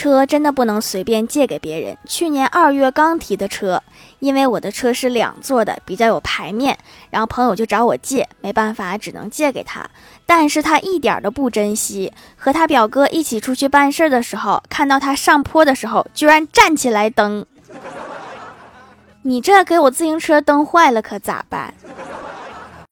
车真的不能随便借给别人。去年二月刚提的车，因为我的车是两座的，比较有排面，然后朋友就找我借，没办法只能借给他。但是他一点都不珍惜，和他表哥一起出去办事的时候，看到他上坡的时候居然站起来蹬。你这给我自行车蹬坏了，可咋办？